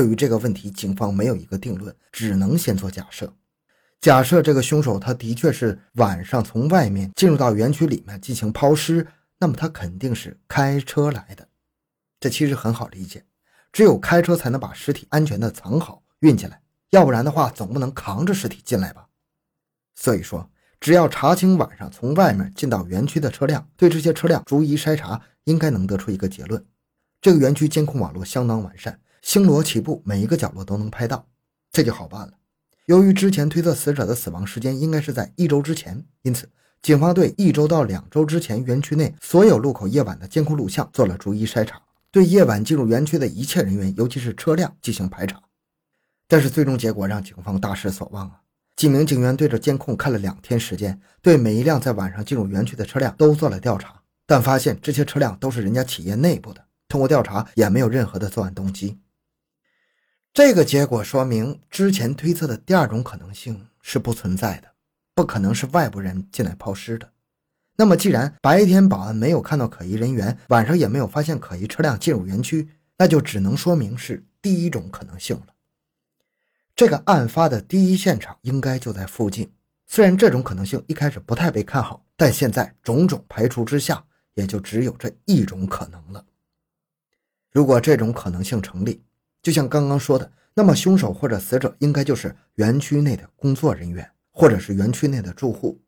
对于这个问题，警方没有一个定论，只能先做假设。假设这个凶手他的确是晚上从外面进入到园区里面进行抛尸，那么他肯定是开车来的。这其实很好理解，只有开车才能把尸体安全的藏好运进来，要不然的话总不能扛着尸体进来吧。所以说，只要查清晚上从外面进到园区的车辆，对这些车辆逐一筛查，应该能得出一个结论：这个园区监控网络相当完善，星罗棋布，每一个角落都能拍到，这就好办了。由于之前推测死者的死亡时间应该是在一周之前，因此警方对一周到两周之前园区内所有路口夜晚的监控录像做了逐一筛查，对夜晚进入园区的一切人员，尤其是车辆进行排查。但是最终结果让警方大失所望啊！几名警员对着监控看了两天时间，对每一辆在晚上进入园区的车辆都做了调查，但发现这些车辆都是人家企业内部的，通过调查也没有任何的作案动机。这个结果说明，之前推测的第二种可能性是不存在的，不可能是外部人进来抛尸的。那么，既然白天保安没有看到可疑人员，晚上也没有发现可疑车辆进入园区，那就只能说明是第一种可能性了。这个案发的第一现场应该就在附近。虽然这种可能性一开始不太被看好，但现在种种排除之下，也就只有这一种可能了。如果这种可能性成立，就像刚刚说的，那么凶手或者死者应该就是园区内的工作人员，或者是园区内的住户。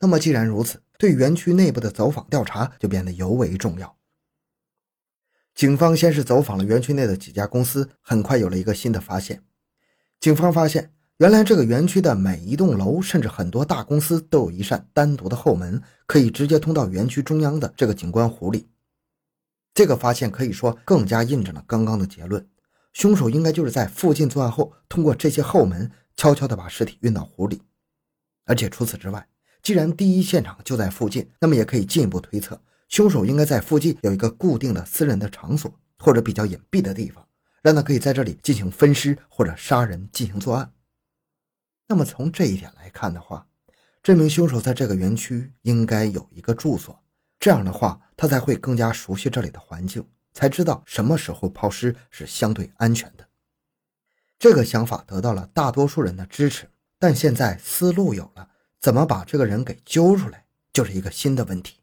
那么既然如此，对园区内部的走访调查就变得尤为重要。警方先是走访了园区内的几家公司，很快有了一个新的发现。警方发现，原来这个园区的每一栋楼，甚至很多大公司都有一扇单独的后门，可以直接通到园区中央的这个景观湖里。这个发现可以说更加印证了刚刚的结论。凶手应该就是在附近作案后，通过这些后门悄悄地把尸体运到湖里。而且除此之外，既然第一现场就在附近，那么也可以进一步推测，凶手应该在附近有一个固定的私人的场所，或者比较隐蔽的地方，让他可以在这里进行分尸或者杀人进行作案。那么从这一点来看的话，这名凶手在这个园区应该有一个住所，这样的话他才会更加熟悉这里的环境。才知道什么时候抛尸是相对安全的。这个想法得到了大多数人的支持，但现在思路有了，怎么把这个人给揪出来，就是一个新的问题。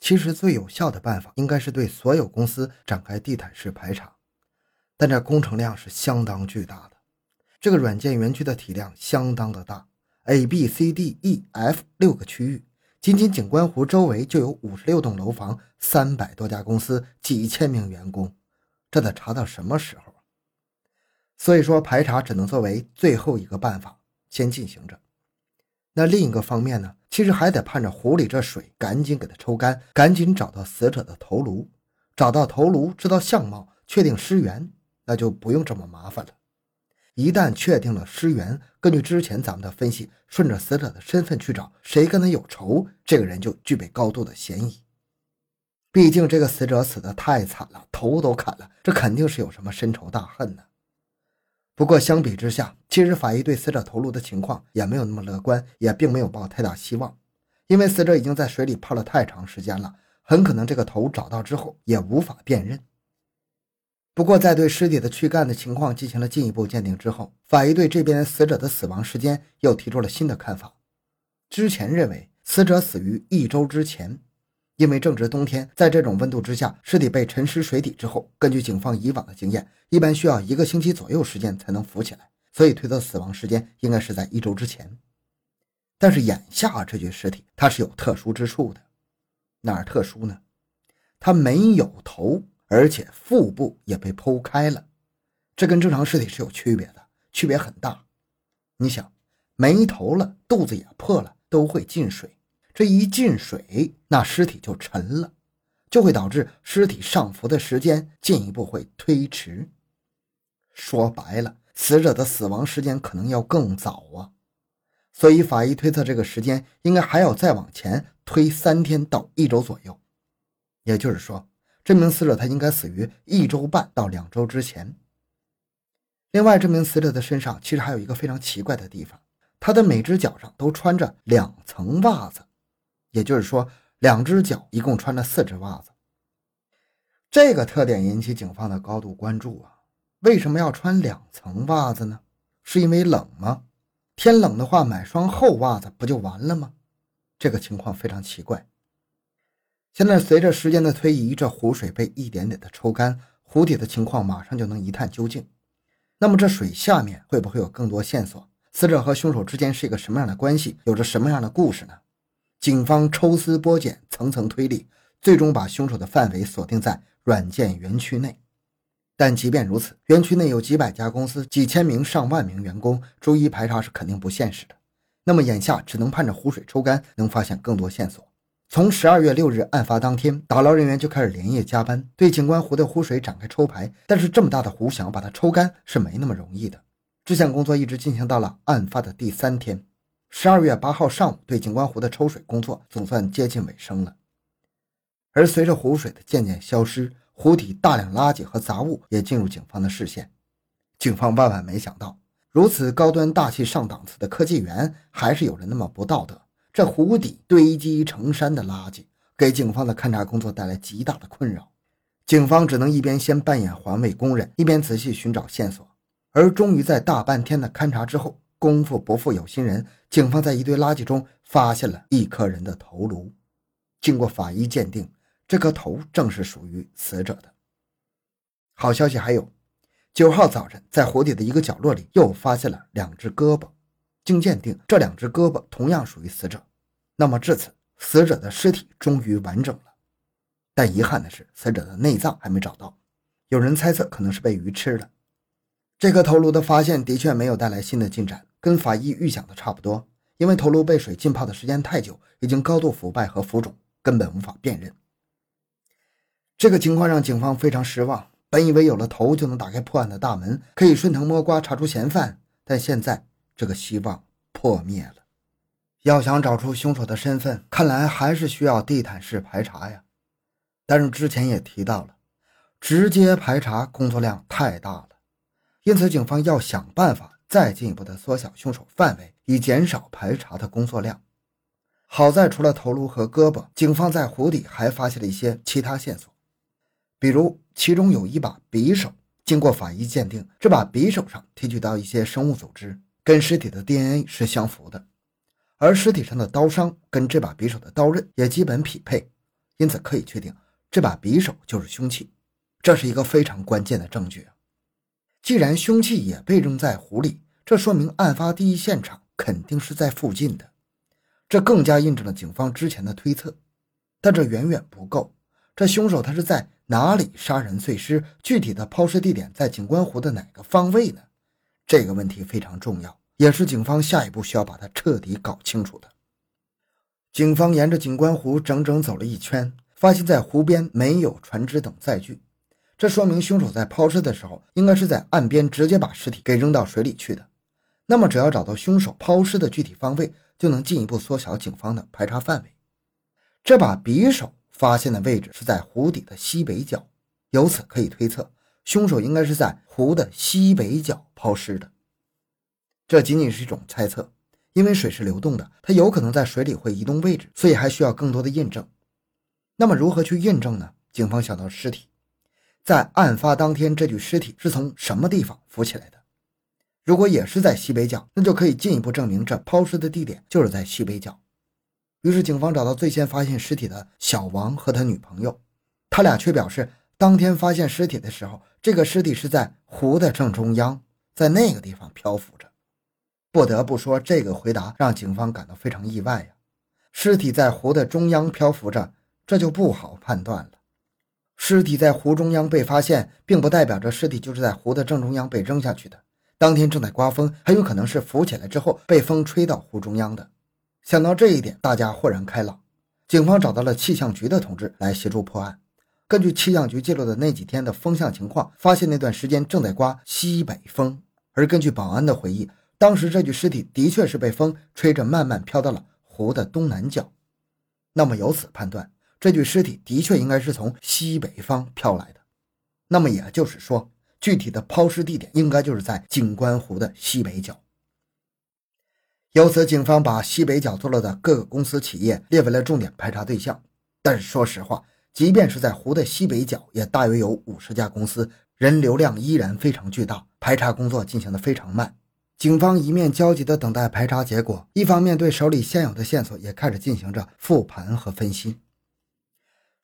其实最有效的办法应该是对所有公司展开地毯式排查，但这工程量是相当巨大的。这个软件园区的体量相当的大，A、B、C、D、E、F 六个区域。仅仅景观湖周围就有五十六栋楼房、三百多家公司、几千名员工，这得查到什么时候？所以说排查只能作为最后一个办法先进行着。那另一个方面呢，其实还得盼着湖里这水赶紧给它抽干，赶紧找到死者的头颅，找到头颅，知道相貌，确定尸源，那就不用这么麻烦了。一旦确定了尸源，根据之前咱们的分析，顺着死者的身份去找，谁跟他有仇，这个人就具备高度的嫌疑。毕竟这个死者死的太惨了，头都砍了，这肯定是有什么深仇大恨呢。不过相比之下，其实法医对死者头颅的情况也没有那么乐观，也并没有抱太大希望，因为死者已经在水里泡了太长时间了，很可能这个头找到之后也无法辨认。不过，在对尸体的躯干的情况进行了进一步鉴定之后，法医对这边死者的死亡时间又提出了新的看法。之前认为死者死于一周之前，因为正值冬天，在这种温度之下，尸体被沉尸水底之后，根据警方以往的经验，一般需要一个星期左右时间才能浮起来，所以推测死亡时间应该是在一周之前。但是眼下这具尸体它是有特殊之处的，哪儿特殊呢？它没有头。而且腹部也被剖开了，这跟正常尸体是有区别的，区别很大。你想，没头了，肚子也破了，都会进水。这一进水，那尸体就沉了，就会导致尸体上浮的时间进一步会推迟。说白了，死者的死亡时间可能要更早啊。所以法医推测，这个时间应该还要再往前推三天到一周左右。也就是说。这名死者他应该死于一周半到两周之前。另外，这名死者的身上其实还有一个非常奇怪的地方，他的每只脚上都穿着两层袜子，也就是说，两只脚一共穿了四只袜子。这个特点引起警方的高度关注啊，为什么要穿两层袜子呢？是因为冷吗？天冷的话，买双厚袜子不就完了吗？这个情况非常奇怪。现在随着时间的推移，这湖水被一点点的抽干，湖底的情况马上就能一探究竟。那么这水下面会不会有更多线索？死者和凶手之间是一个什么样的关系？有着什么样的故事呢？警方抽丝剥茧，层层推理，最终把凶手的范围锁定在软件园区内。但即便如此，园区内有几百家公司、几千名、上万名员工，逐一排查是肯定不现实的。那么眼下只能盼着湖水抽干，能发现更多线索。从十二月六日案发当天，打捞人员就开始连夜加班，对景观湖的湖水展开抽排。但是这么大的湖，想把它抽干是没那么容易的。这项工作一直进行到了案发的第三天。十二月八号上午，对景观湖的抽水工作总算接近尾声了。而随着湖水的渐渐消失，湖底大量垃圾和杂物也进入警方的视线。警方万万没想到，如此高端大气上档次的科技园，还是有人那么不道德。这湖底堆积成山的垃圾，给警方的勘查工作带来极大的困扰。警方只能一边先扮演环卫工人，一边仔细寻找线索。而终于在大半天的勘查之后，功夫不负有心人，警方在一堆垃圾中发现了一颗人的头颅。经过法医鉴定，这颗头正是属于死者的。好消息还有，九号早晨在湖底的一个角落里又发现了两只胳膊，经鉴定，这两只胳膊同样属于死者。那么至此，死者的尸体终于完整了。但遗憾的是，死者的内脏还没找到，有人猜测可能是被鱼吃了。这颗头颅的发现的确没有带来新的进展。跟法医预想的差不多，因为头颅被水浸泡的时间太久，已经高度腐败和浮肿，根本无法辨认。这个情况让警方非常失望。本以为有了头就能打开破案的大门，可以顺藤摸瓜查出嫌犯，但现在这个希望破灭了。要想找出凶手的身份，看来还是需要地毯式排查呀。但是之前也提到了，直接排查工作量太大了，因此警方要想办法。再进一步的缩小凶手范围，以减少排查的工作量。好在除了头颅和胳膊，警方在湖底还发现了一些其他线索，比如其中有一把匕首，经过法医鉴定，这把匕首上提取到一些生物组织，跟尸体的 DNA 是相符的，而尸体上的刀伤跟这把匕首的刀刃也基本匹配，因此可以确定这把匕首就是凶器，这是一个非常关键的证据。既然凶器也被扔在湖里，这说明案发第一现场肯定是在附近的，这更加印证了警方之前的推测。但这远远不够，这凶手他是在哪里杀人碎尸？具体的抛尸地点在景观湖的哪个方位呢？这个问题非常重要，也是警方下一步需要把它彻底搞清楚的。警方沿着景观湖整整走了一圈，发现在湖边没有船只等载具。这说明凶手在抛尸的时候，应该是在岸边直接把尸体给扔到水里去的。那么，只要找到凶手抛尸的具体方位，就能进一步缩小警方的排查范围。这把匕首发现的位置是在湖底的西北角，由此可以推测，凶手应该是在湖的西北角抛尸的。这仅仅是一种猜测，因为水是流动的，它有可能在水里会移动位置，所以还需要更多的印证。那么，如何去印证呢？警方想到尸体。在案发当天，这具尸体是从什么地方浮起来的？如果也是在西北角，那就可以进一步证明这抛尸的地点就是在西北角。于是，警方找到最先发现尸体的小王和他女朋友，他俩却表示，当天发现尸体的时候，这个尸体是在湖的正中央，在那个地方漂浮着。不得不说，这个回答让警方感到非常意外呀！尸体在湖的中央漂浮着，这就不好判断了。尸体在湖中央被发现，并不代表着尸体就是在湖的正中央被扔下去的。当天正在刮风，很有可能是浮起来之后被风吹到湖中央的。想到这一点，大家豁然开朗。警方找到了气象局的同志来协助破案。根据气象局记录的那几天的风向情况，发现那段时间正在刮西北风。而根据保安的回忆，当时这具尸体的确是被风吹着慢慢飘到了湖的东南角。那么由此判断。这具尸体的确应该是从西北方飘来的，那么也就是说，具体的抛尸地点应该就是在景观湖的西北角。由此，警方把西北角坐落的各个公司企业列为了重点排查对象。但是说实话，即便是在湖的西北角，也大约有五十家公司，人流量依然非常巨大，排查工作进行的非常慢。警方一面焦急地等待排查结果，一方面对手里现有的线索也开始进行着复盘和分析。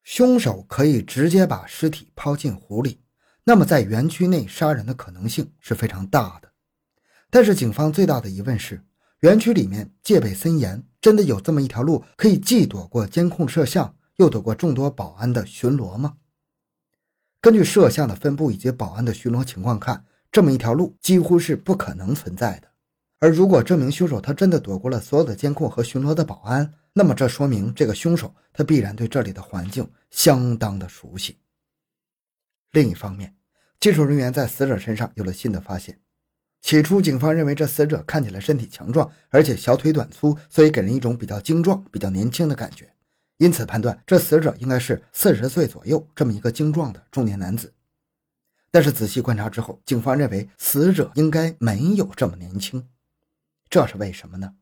凶手可以直接把尸体抛进湖里，那么在园区内杀人的可能性是非常大的。但是警方最大的疑问是，园区里面戒备森严，真的有这么一条路可以既躲过监控摄像，又躲过众多保安的巡逻吗？根据摄像的分布以及保安的巡逻情况看。这么一条路几乎是不可能存在的，而如果这名凶手他真的躲过了所有的监控和巡逻的保安，那么这说明这个凶手他必然对这里的环境相当的熟悉。另一方面，技术人员在死者身上有了新的发现。起初，警方认为这死者看起来身体强壮，而且小腿短粗，所以给人一种比较精壮、比较年轻的感觉，因此判断这死者应该是四十岁左右这么一个精壮的中年男子。但是仔细观察之后，警方认为死者应该没有这么年轻，这是为什么呢？